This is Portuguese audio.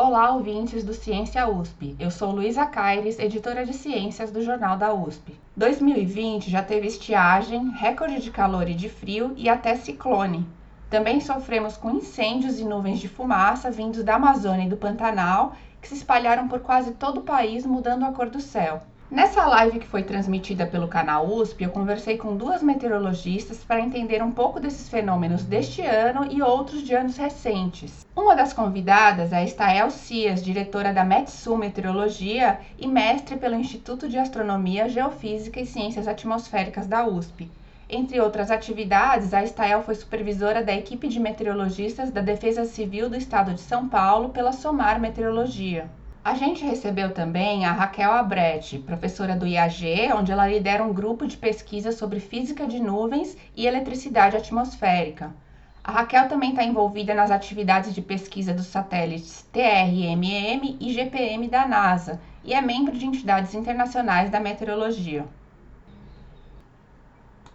Olá, ouvintes do Ciência USP. Eu sou Luísa Caires, editora de ciências do Jornal da USP. 2020 já teve estiagem, recorde de calor e de frio e até ciclone. Também sofremos com incêndios e nuvens de fumaça vindos da Amazônia e do Pantanal, que se espalharam por quase todo o país, mudando a cor do céu. Nessa live que foi transmitida pelo canal USP, eu conversei com duas meteorologistas para entender um pouco desses fenômenos deste ano e outros de anos recentes. Uma das convidadas é Estael Cias, diretora da Metsu Meteorologia e mestre pelo Instituto de Astronomia, Geofísica e Ciências Atmosféricas da USP. Entre outras atividades, a Estael foi supervisora da equipe de meteorologistas da Defesa Civil do Estado de São Paulo pela SOMAR Meteorologia. A gente recebeu também a Raquel Abretti, professora do IAG, onde ela lidera um grupo de pesquisa sobre física de nuvens e eletricidade atmosférica. A Raquel também está envolvida nas atividades de pesquisa dos satélites TRMM e GPM da NASA e é membro de entidades internacionais da meteorologia.